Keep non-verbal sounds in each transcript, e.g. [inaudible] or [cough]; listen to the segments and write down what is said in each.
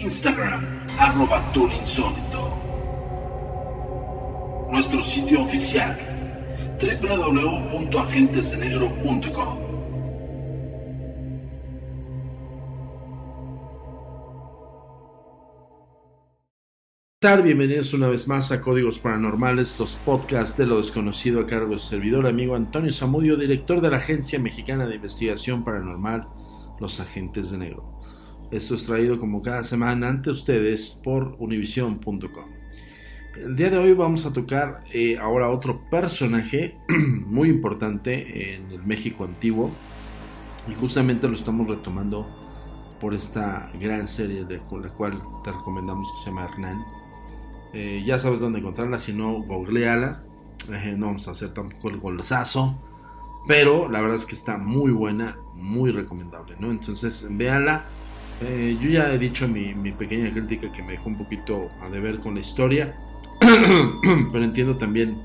Instagram, arroba tour. Nuestro sitio oficial, www.agentesdenegro.com. Bienvenidos una vez más a Códigos Paranormales, los podcasts de lo desconocido a cargo del servidor amigo Antonio Zamudio, director de la Agencia Mexicana de Investigación Paranormal, Los Agentes de Negro. Esto es traído como cada semana ante ustedes por univision.com. El día de hoy vamos a tocar eh, ahora otro personaje [clears throat] muy importante en el México antiguo y justamente lo estamos retomando por esta gran serie de la cual te recomendamos que se llama Hernán. Eh, ya sabes dónde encontrarla, si no, googleala. Eh, no vamos a hacer tampoco el golazo, pero la verdad es que está muy buena, muy recomendable, ¿no? Entonces, véanla. Eh, yo ya he dicho mi, pequeña crítica que me dejó un poquito a deber con la historia, [clears throat] pero entiendo también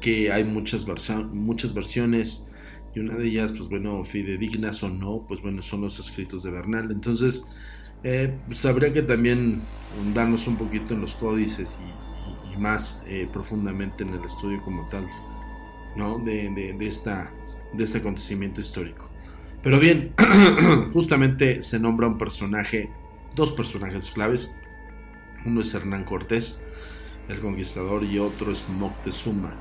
que hay muchas, muchas versiones y una de ellas, pues bueno, fidedignas o no, pues bueno, son los escritos de Bernal. Entonces, eh, pues habría que también darnos un poquito en los códices y, más eh, profundamente en el estudio como tal, ¿no? De, esta, de este acontecimiento histórico. Pero bien, [clears throat] justamente se nombra un personaje, dos personajes claves. Uno es Hernán Cortés, el conquistador, y otro es Moctezuma,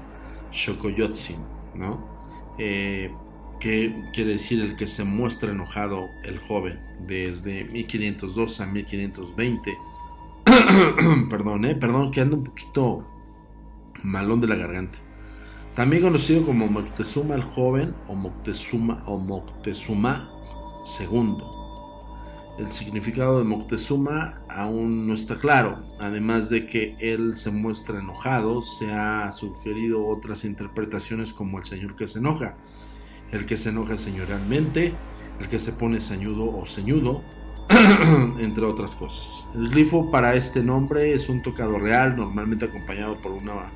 Xocoyotzin, ¿no? Eh, que quiere decir el que se muestra enojado, el joven, desde 1502 a 1520. [clears throat] perdón, eh, perdón, que ando un poquito malón de la garganta. También conocido como Moctezuma el Joven o Moctezuma o Moctezuma II. El significado de Moctezuma aún no está claro, además de que él se muestra enojado, se ha sugerido otras interpretaciones como el señor que se enoja, el que se enoja señorialmente, el que se pone sañudo o ceñudo, [clears throat] entre otras cosas. El glifo para este nombre es un tocado real, normalmente acompañado por una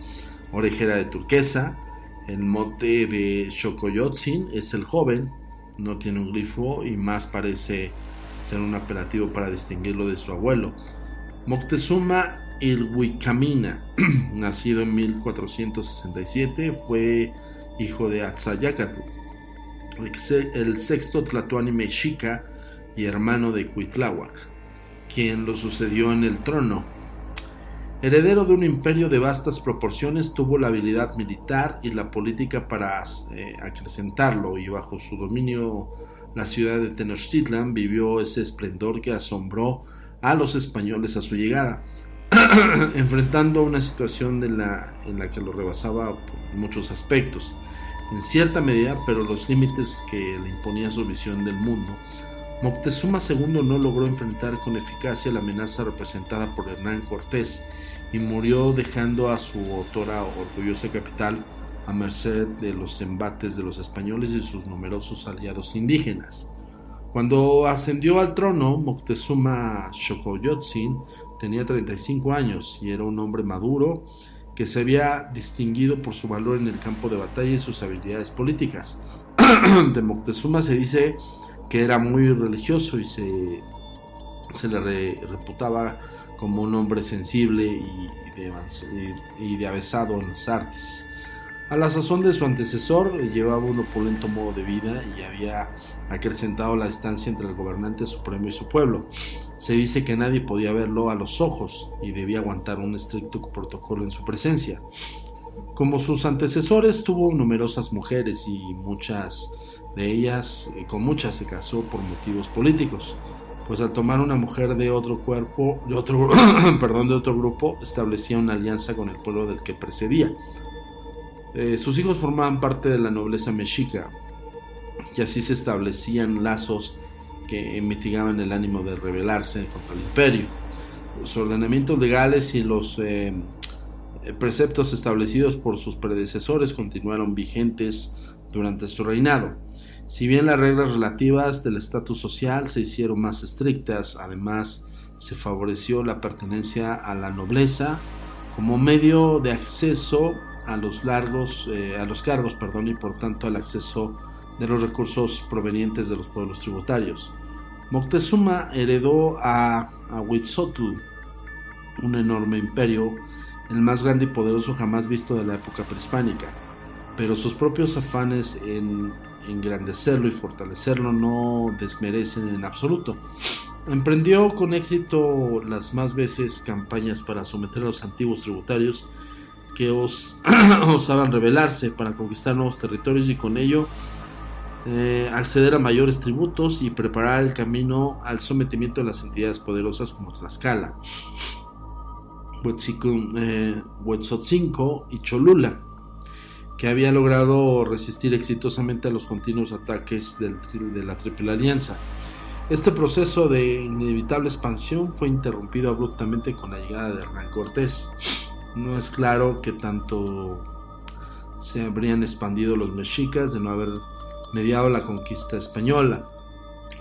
orejera de turquesa. El mote de Shokoyotzin es el joven, no tiene un glifo y más parece ser un apelativo para distinguirlo de su abuelo. Moctezuma Ilhuicamina, [clears throat] nacido en 1467, fue hijo de Atzayacatl, el sexto Tlatoani mexica y hermano de Cuitláhuac, quien lo sucedió en el trono. Heredero de un imperio de vastas proporciones, tuvo la habilidad militar y la política para eh, acrecentarlo y bajo su dominio la ciudad de Tenochtitlan vivió ese esplendor que asombró a los españoles a su llegada, [clears throat] enfrentando una situación en la que lo rebasaba en muchos aspectos, en cierta medida, pero los límites que le imponía su visión del mundo. Moctezuma II no logró enfrentar con eficacia la amenaza representada por Hernán Cortés y murió dejando a su autora orgullosa capital a merced de los embates de los españoles y sus numerosos aliados indígenas. Cuando ascendió al trono, Moctezuma Xocoyotzin tenía 35 años y era un hombre maduro que se había distinguido por su valor en el campo de batalla y sus habilidades políticas. [clears throat] de Moctezuma se dice que era muy religioso y se, se le reputaba como un hombre sensible y de, avesado en las artes. A la sazón de su antecesor llevaba un opulento modo de vida y había acrecentado la distancia entre el gobernante supremo y su pueblo. Se dice que nadie podía verlo a los ojos y debía aguantar un estricto protocolo en su presencia. Como sus antecesores tuvo numerosas mujeres y muchas de ellas, eh, con muchas se casó por motivos políticos, pues al tomar una mujer de otro cuerpo, de otro, [clears throat] perdón, de otro grupo, establecía una alianza con el pueblo del que precedía. Eh, sus hijos formaban parte de la nobleza mexica y así se establecían lazos que mitigaban el ánimo de rebelarse contra el imperio. Los ordenamientos legales y los eh, preceptos establecidos por sus predecesores continuaron vigentes durante su reinado. Si bien las reglas relativas del estatus social se hicieron más estrictas, además se favoreció la pertenencia a la nobleza como medio de acceso a los largos, eh, a los cargos, perdón, y por tanto al acceso de los recursos provenientes de los pueblos tributarios. Moctezuma heredó a, a Huitzotl, un enorme imperio, el más grande y poderoso jamás visto de la época prehispánica, pero sus propios afanes en engrandecerlo y fortalecerlo no desmerecen en absoluto. Emprendió con éxito las más veces campañas para someter a los antiguos tributarios que os, [clears throat] osaban rebelarse para conquistar nuevos territorios y con ello eh, acceder a mayores tributos y preparar el camino al sometimiento de las entidades poderosas como Tlaxcala, Huetzotzinco y Cholula, que había logrado resistir exitosamente a los continuos ataques de la Triple Alianza. Este proceso de inevitable expansión fue interrumpido abruptamente con la llegada de Hernán Cortés no es claro que tanto se habrían expandido los mexicas de no haber mediado la conquista española.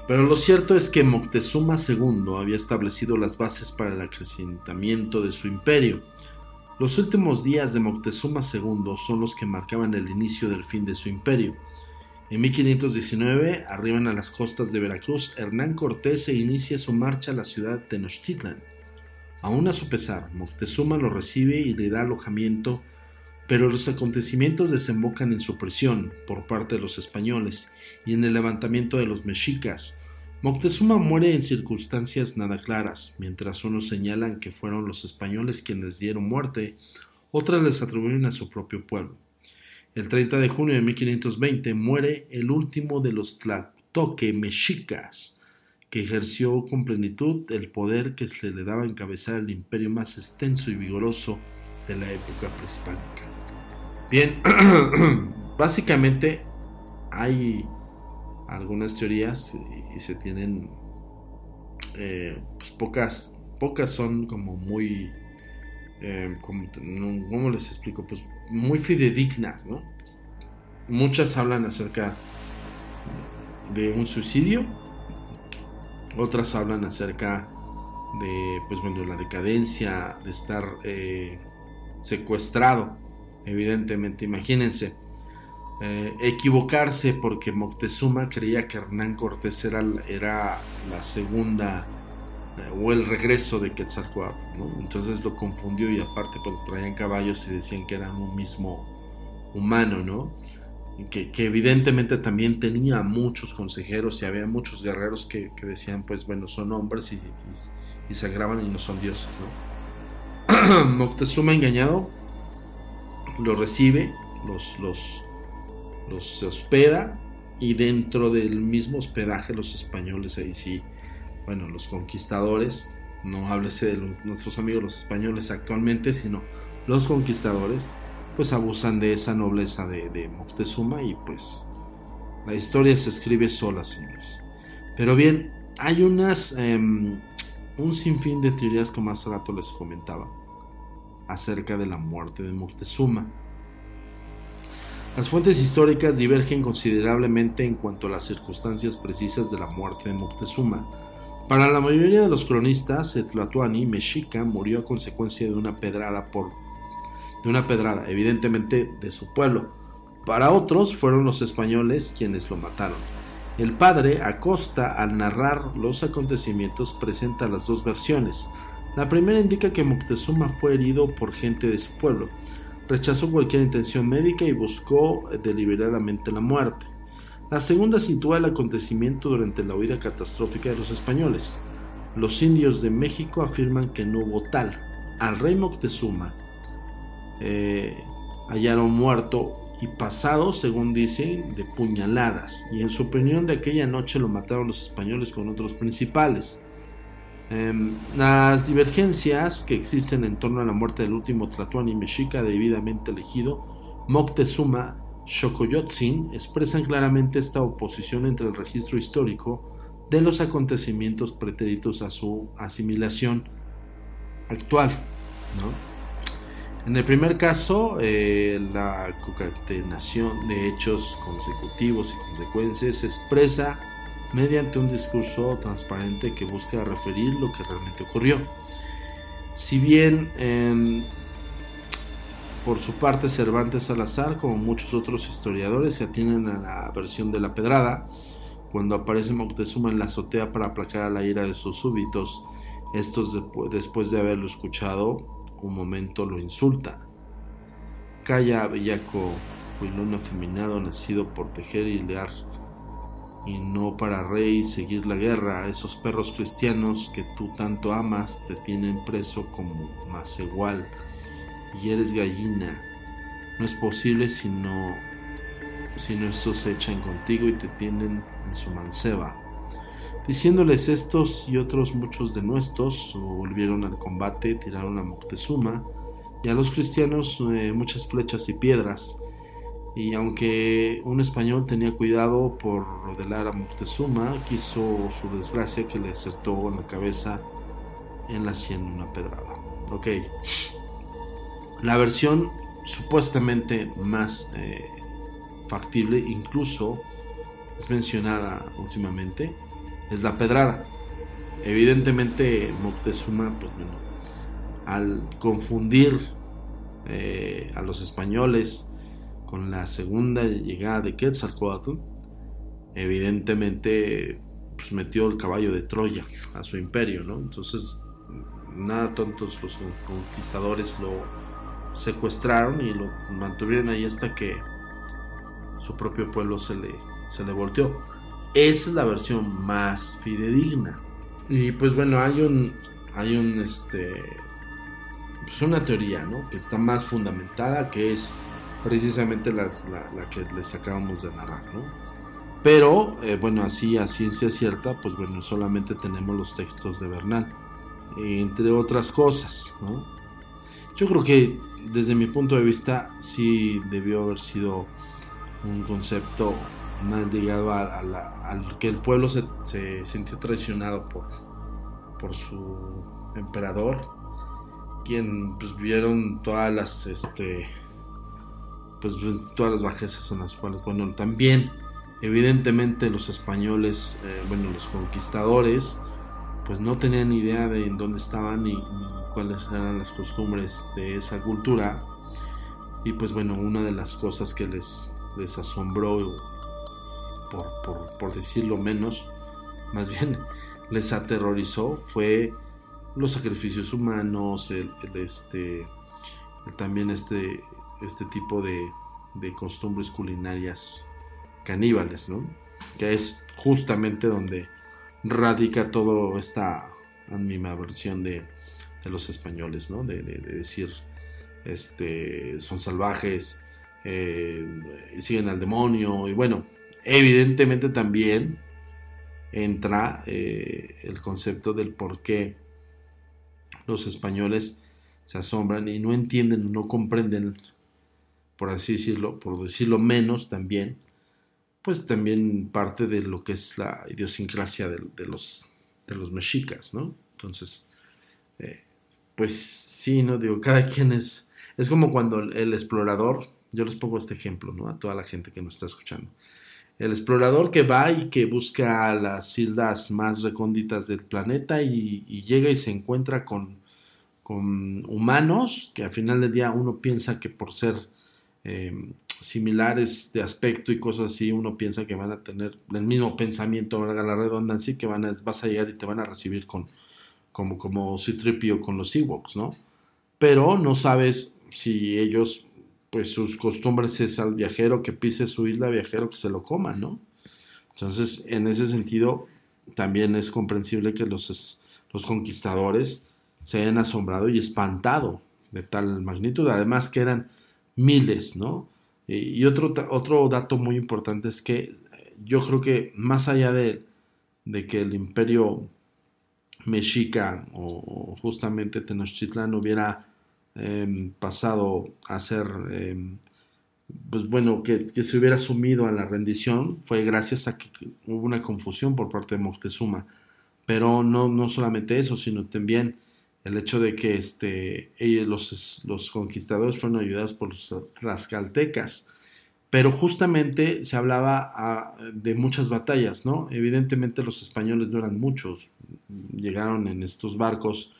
Pero lo cierto es que Moctezuma II había establecido las bases para el acrecentamiento de su imperio. Los últimos días de Moctezuma II son los que marcaban el inicio del fin de su imperio. En 1519 arriban a las costas de Veracruz Hernán Cortés e inicia su marcha a la ciudad de Tenochtitlan. Aún a su pesar, Moctezuma lo recibe y le da alojamiento, pero los acontecimientos desembocan en su prisión por parte de los españoles y en el levantamiento de los mexicas. Moctezuma muere en circunstancias nada claras, mientras unos señalan que fueron los españoles quienes dieron muerte, otras les atribuyen a su propio pueblo. El 30 de junio de 1520 muere el último de los Tlatoque mexicas, que ejerció con plenitud el poder que se le daba encabezar el imperio más extenso y vigoroso de la época prehispánica. Bien, [clears throat] básicamente hay algunas teorías y, se tienen eh, pues pocas, pocas son como muy, eh, ¿cómo les explico? Pues muy fidedignas, ¿no? Muchas hablan acerca de un suicidio otras hablan acerca de, pues bueno, la decadencia, de estar eh, secuestrado, evidentemente, imagínense. Eh, equivocarse porque Moctezuma creía que Hernán Cortés era, era la segunda eh, o el regreso de Quetzalcoatl, Entonces lo confundió y aparte pues traían caballos y decían que eran un mismo humano, ¿no? Que, que, evidentemente también tenía muchos consejeros y había muchos guerreros que, decían, pues bueno, son hombres y, y, se agravan y no son dioses, ¿no? [clears throat] Moctezuma engañado lo recibe, los, los, los hospeda y dentro del mismo hospedaje los españoles ahí sí bueno, los conquistadores, no háblese de nuestros amigos los españoles actualmente, sino los conquistadores, pues abusan de esa nobleza de, Moctezuma y pues la historia se escribe sola, señores. Pero bien, hay unas, em, un sinfín de teorías como hace rato les comentaba acerca de la muerte de Moctezuma. Las fuentes históricas divergen considerablemente en cuanto a las circunstancias precisas de la muerte de Moctezuma para la mayoría de los cronistas, el Tlatuani mexica murió a consecuencia de una pedrada por de una pedrada, evidentemente de su pueblo. Para otros fueron los españoles quienes lo mataron. El padre Acosta, al narrar los acontecimientos, presenta las dos versiones. La primera indica que Moctezuma fue herido por gente de su pueblo. Rechazó cualquier intención médica y buscó deliberadamente la muerte. La segunda sitúa el acontecimiento durante la huida catastrófica de los españoles. Los indios de México afirman que no hubo tal. Al rey Moctezuma eh, hallaron muerto y pasado, según dicen, de puñaladas. Y en su opinión de aquella noche lo mataron los españoles con otros principales. Em, las divergencias que existen en torno a la muerte del último Tlatuani mexica debidamente elegido, Moctezuma Xocoyotzin expresan claramente esta oposición entre el registro histórico de los acontecimientos pretéritos a su asimilación actual. En el primer caso, eh, la concatenación de hechos consecutivos y consecuencias se expresa mediante un discurso transparente que busca referir lo que realmente ocurrió. Si bien em, por su parte, Cervantes Salazar, como muchos otros historiadores, se atienen a la versión de la pedrada, cuando aparece Moctezuma en la azotea para aplacar a la ira de sus súbitos. Estos, después de haberlo escuchado, un momento lo insulta. Calla, bellaco, huilón afeminado, nacido por tejer y lear, y no para rey seguir la guerra. Esos perros cristianos que tú tanto amas te tienen preso como más igual y eres gallina. No es posible si no, si no se echan contigo y te tienen en su manceba. Diciéndoles estos y otros muchos de nuestros volvieron al combate, tiraron a Moctezuma y a los cristianos eh, muchas flechas y piedras. Y aunque un español tenía cuidado por rodelar a Moctezuma, quiso su desgracia que le acertó en la cabeza en la sien una pedrada. Ok, la versión supuestamente más eh, factible, incluso es mencionada últimamente, es la pedrada. Evidentemente Moctezuma, pues bueno, al confundir eh, a los españoles con la segunda llegada de Quetzalcoatl, evidentemente pues metió el caballo de Troya a su imperio, ¿no? Entonces, nada tontos los conquistadores lo, secuestraron y lo mantuvieron ahí hasta que su propio pueblo se le, se le volteó. Esa es la versión más fidedigna. Y pues bueno, hay un, hay un, este, pues una teoría, ¿no? Que está más fundamentada, que es precisamente la, la, que les acabamos de narrar, ¿no? Pero, eh, bueno, así a ciencia cierta, pues bueno, solamente tenemos los textos de Bernal, entre otras cosas, ¿no? Yo creo que desde mi punto de vista, sí debió haber sido un concepto más ligado al que el pueblo se, sintió traicionado por, por su emperador, quien pues vieron todas las este pues todas las bajezas en las cuales bueno también Evidentemente los españoles, eh, bueno, los conquistadores, pues no tenían idea de en dónde estaban ni, cuáles eran las costumbres de esa cultura. Y pues bueno, una de las cosas que les, asombró, por, por decirlo menos, más bien [laughs] les aterrorizó, fue los sacrificios humanos, el, este, también este, este tipo de, de costumbres culinarias caníbales, ¿no? Que es justamente donde radica toda esta animaversión de, de los españoles, ¿no? De, decir, este, son salvajes, eh, siguen al demonio, y bueno, evidentemente también entra eh, el concepto del por qué los españoles se asombran y no entienden, no comprenden, por así decirlo, por decirlo menos también, pues también parte de lo que es la idiosincrasia de, los, de los mexicas, ¿no? Entonces, eh, pues sí, ¿no? Digo, cada quien es, es como cuando el, explorador, yo les pongo este ejemplo, ¿no? A toda la gente que nos está escuchando. El explorador que va y que busca las islas más recónditas del planeta y, llega y se encuentra con, con, humanos que al final del día uno piensa que por ser eh, similares de aspecto y cosas así, uno piensa que van a tener el mismo pensamiento, valga la redundancia, que van a, vas a llegar y te van a recibir con, como, como Citripio con los Ewoks, ¿no? Pero no sabes si ellos, pues sus costumbres es al viajero que pise su isla, viajero que se lo coma, ¿no? Entonces, en ese sentido, también es comprensible que los, los conquistadores se hayan asombrado y espantado de tal magnitud, además que eran miles, ¿no? Y otro, otro dato muy importante es que yo creo que más allá de, que el imperio mexica o, justamente Tenochtitlan hubiera em, pasado a ser, em, pues bueno, que, se hubiera sumido a la rendición, fue gracias a que hubo una confusión por parte de Moctezuma. Pero no, no solamente eso, sino también el hecho de que este, ellos, los, conquistadores fueron ayudados por los tlaxcaltecas. Pero justamente se hablaba ah, de muchas batallas, ¿no? Evidentemente los españoles no eran muchos, llegaron en estos barcos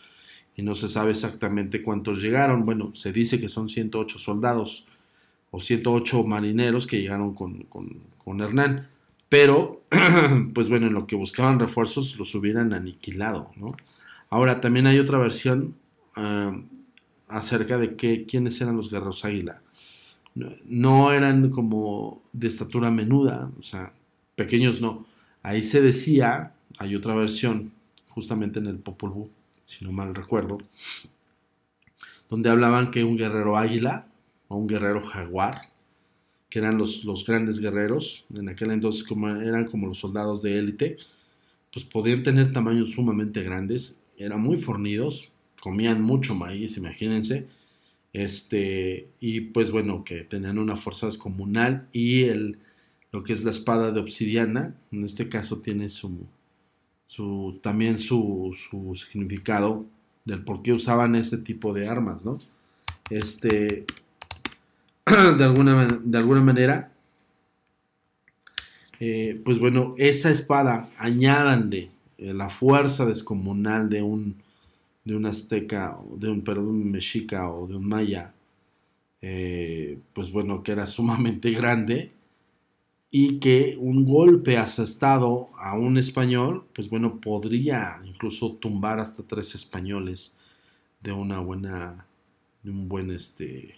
y no se sabe exactamente cuántos llegaron. Bueno, se dice que son 108 soldados o 108 marineros que llegaron con, con Hernán. Pero, [clears throat] pues bueno, en lo que buscaban refuerzos los hubieran aniquilado, ¿no? Ahora, también hay otra versión ah, acerca de que, quiénes eran los guerreros águila. No eran como de estatura menuda, o sea, pequeños no. Ahí se decía, hay otra versión, justamente en el Popol Vuh, si no mal recuerdo, donde hablaban que un guerrero águila o un guerrero jaguar, que eran los, los grandes guerreros, en aquel entonces como, eran como los soldados de élite, pues podían tener tamaños sumamente grandes eran muy fornidos, comían mucho maíz, imagínense. Este, y pues bueno, que tenían una fuerza descomunal y el, lo que es la espada de obsidiana, en este caso tiene su, su también su, su significado del por qué usaban este tipo de armas, ¿no? Este, [clears throat] de alguna, de alguna manera, eh, pues bueno, esa espada, añádanle eh, la fuerza descomunal de un, de un azteca, de un, perdón, mexica o de un maya, eh, pues bueno, que era [laughs] sumamente grande y que un golpe asestado a un español, pues bueno, podría incluso tumbar hasta tres españoles de una buena, de un buen este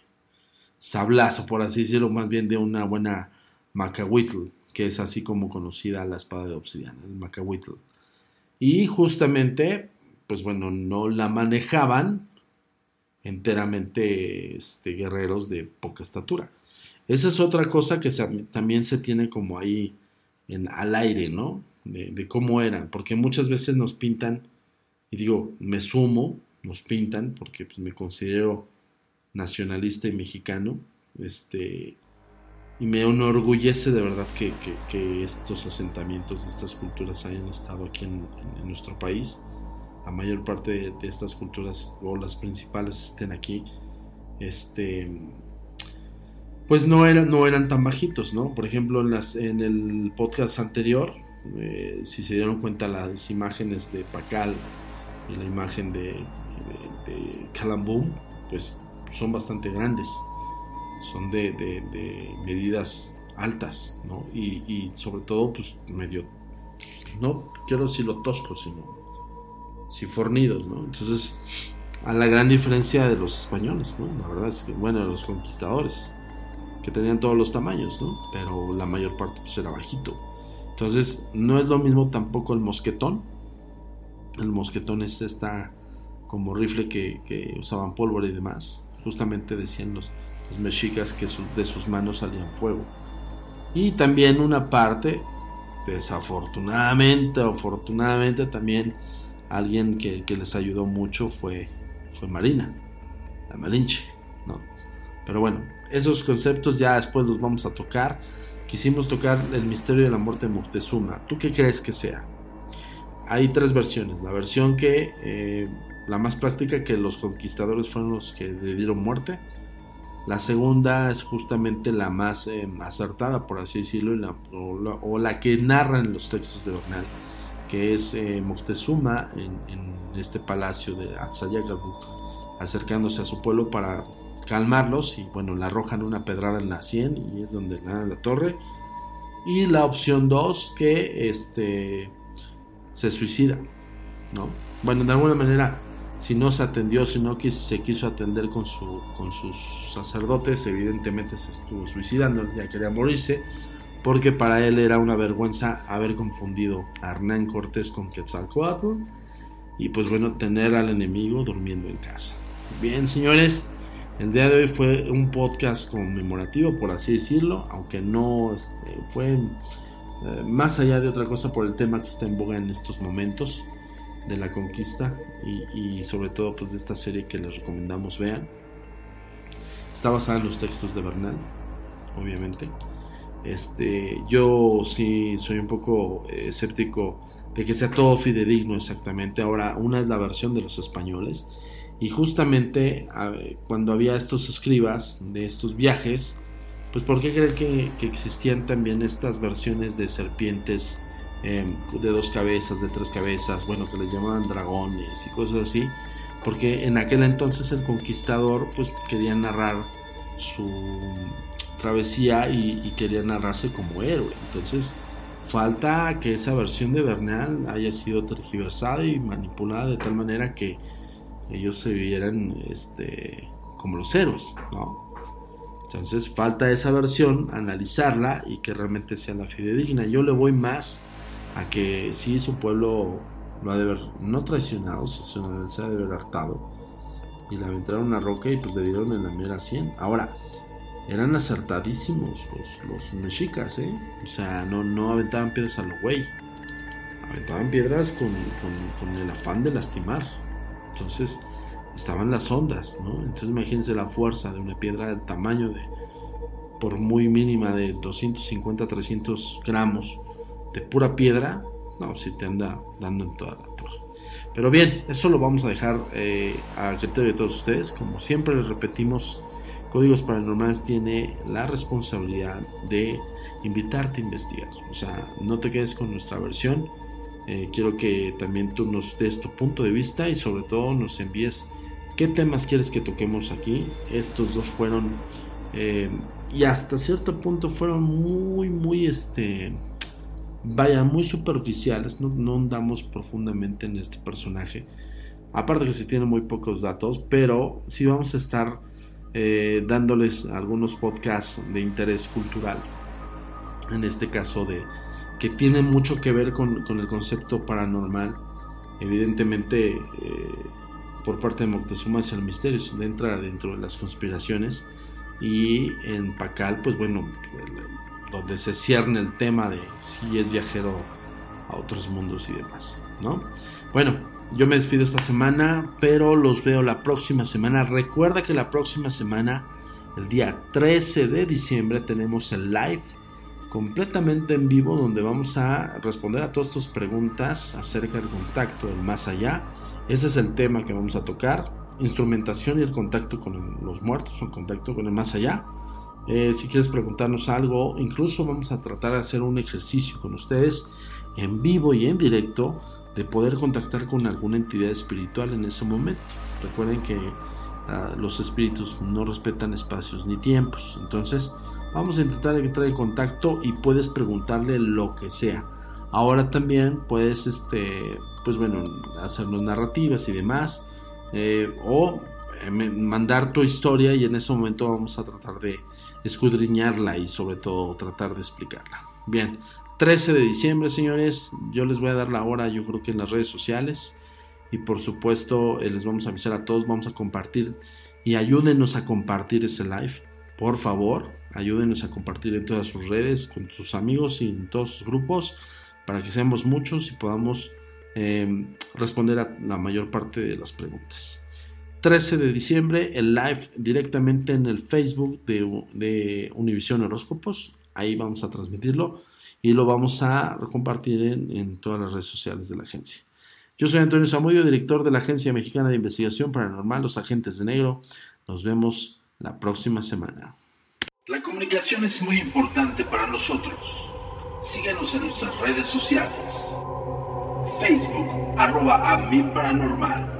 sablazo, por así decirlo, más bien de una buena macahuitl, que es así como conocida la espada de obsidiana, el macahuitl. Y justamente, pues bueno, no la manejaban enteramente este, guerreros de poca estatura. Esa es otra cosa que también se tiene como ahí en, al aire, ¿no? De, cómo eran, porque muchas veces nos pintan, y digo, me sumo, nos pintan, porque pues, me considero nacionalista y mexicano, este, y me enorgullece de verdad que, estos asentamientos, estas culturas hayan estado aquí en, nuestro país. La mayor parte de, estas culturas o las principales estén aquí. Este, pues no, era, no eran tan bajitos, ¿no? Por ejemplo, en, las, en el podcast anterior, eh, si se dieron cuenta las imágenes de Pacal y la imagen de, de, pues son bastante grandes, son de, de medidas altas, ¿no? Y, y, sobre todo, pues medio, no quiero decirlo tosco, sino si fornidos, ¿no? Entonces, a la gran diferencia de los españoles, ¿no? La verdad es que, bueno, los conquistadores, que tenían todos los tamaños, ¿no? Pero la mayor parte pues era bajito. Entonces, no es lo mismo tampoco el mosquetón. El mosquetón es esta como rifle que, usaban pólvora y demás. Justamente decían los, mexicas que de sus manos salían fuego. Y también una parte, desafortunadamente, afortunadamente también alguien que, les ayudó mucho fue, fue Marina, la Malinche, ¿no? Pero bueno, esos conceptos ya después los vamos a tocar quisimos tocar el misterio de la muerte de Moctezuma. ¿Tú qué crees que sea? Hay tres versiones. La versión que, eh, la más práctica, que los conquistadores fueron los que le dieron muerte. La segunda es justamente la más eh, acertada, por así decirlo, o, la, que narran los textos de Bernal, que es eh, Moctezuma en, este palacio de Atzayacabú, acercándose a su pueblo para calmarlos y bueno, le arrojan una pedrada en la 100 y es donde le la torre. Y la opción 2 que este se suicida, ¿no? Bueno, de alguna manera si no se atendió, si no se quiso atender con, su, con sus sacerdotes, evidentemente se estuvo suicidando, ya quería morirse, porque para él era una vergüenza haber confundido a Hernán Cortés con Quetzalcoatl y pues bueno, tener al enemigo durmiendo en casa. Bien, señores, el día de hoy fue un podcast conmemorativo, por así decirlo, aunque no este, fue eh, más allá de otra cosa por el tema que está en boga en estos momentos de la conquista y, sobre todo pues de esta serie que les recomendamos vean. Está basada en los textos de Bernal, obviamente. Este, yo sí soy un poco eh, escéptico de que sea todo fidedigno exactamente. Ahora, una es la versión de los españoles y justamente cuando había estos escribas de estos viajes, pues ¿por qué creen que, existían también estas versiones de serpientes em, de dos cabezas, de tres cabezas, bueno, que les llamaban dragones y cosas así? Porque en aquel entonces el conquistador pues quería narrar su travesía y, quería narrarse como héroe. Entonces falta que esa versión de Bernal haya sido tergiversada y manipulada de tal manera que ellos se vieran este, como los héroes, ¿no? Entonces falta esa versión, analizarla y que realmente sea la fidedigna. Yo le voy más a que sí su pueblo lo ha de haber, no traicionado, sino se ha de haber hartado. Y le aventaron una roca y pues le dieron en la mera 100. Ahora, eran acertadísimos los, los mexicas, ¿eh? O sea, no, no aventaban piedras a lo güey. Aventaban piedras con, con el afán de lastimar. Entonces estaban las ondas, ¿no? Entonces imagínense la fuerza de una piedra del tamaño de, por muy mínima de 250, 300 gramos de pura piedra, no, si te anda dando en toda la torre. Pero bien, eso lo vamos a dejar eh, a criterio de todos ustedes. Como siempre les repetimos, Códigos Paranormales tiene la responsabilidad de invitarte a investigar. O sea, no te quedes con nuestra versión eh, quiero que también tú nos des tu punto de vista y sobre todo nos envíes qué temas quieres que toquemos aquí. Estos dos fueron eh, y hasta cierto punto fueron muy, muy, este, vaya, muy superficiales. No, no andamos profundamente en este personaje. Aparte que se tienen muy pocos datos, pero sí vamos a estar eh, dándoles algunos podcasts de interés cultural. En este caso de que tiene mucho que ver con, el concepto paranormal. Evidentemente, eh, por parte de Moctezuma es el misterio, entra dentro de las conspiraciones. Y en Pacal, pues bueno, donde se cierne el tema de si es viajero a otros mundos y demás, ¿no? Bueno, yo me despido esta semana, pero los veo la próxima semana. Recuerda que la próxima semana, el día 13 de diciembre, tenemos el live completamente en vivo donde vamos a responder a todas tus preguntas acerca del contacto del más allá. Ese es el tema que vamos a tocar. Instrumentación y el contacto con los muertos, el contacto con el más allá. Eh, si quieres preguntarnos algo, incluso vamos a tratar de hacer un ejercicio con ustedes en vivo y en directo de poder contactar con alguna entidad espiritual en ese momento. Recuerden que ah, los espíritus no respetan espacios ni tiempos. Entonces, vamos a intentar entrar en contacto y puedes preguntarle lo que sea. Ahora también puedes, este, pues bueno, hacernos narrativas y demás. Eh, o eh, mandar tu historia y en ese momento vamos a tratar de escudriñarla y sobre todo tratar de explicarla. Bien, 13 de diciembre, señores, yo les voy a dar la hora, yo creo que en las redes sociales y por supuesto eh, les vamos a avisar a todos, vamos a compartir y ayúdenos a compartir ese live, por favor, ayúdenos a compartir en todas sus redes, con sus amigos y en todos sus grupos, para que seamos muchos y podamos eh, responder a la mayor parte de las preguntas. 13 de diciembre, el live directamente en el Facebook de, de Univision Horóscopos. Ahí vamos a transmitirlo y lo vamos a compartir en, todas las redes sociales de la agencia. Yo soy Antonio Zamudio, director de la Agencia Mexicana de Investigación Paranormal, Los Agentes de Negro. Nos vemos la próxima semana. La comunicación es muy importante para nosotros. Síguenos en nuestras redes sociales. Facebook, arroba a paranormal.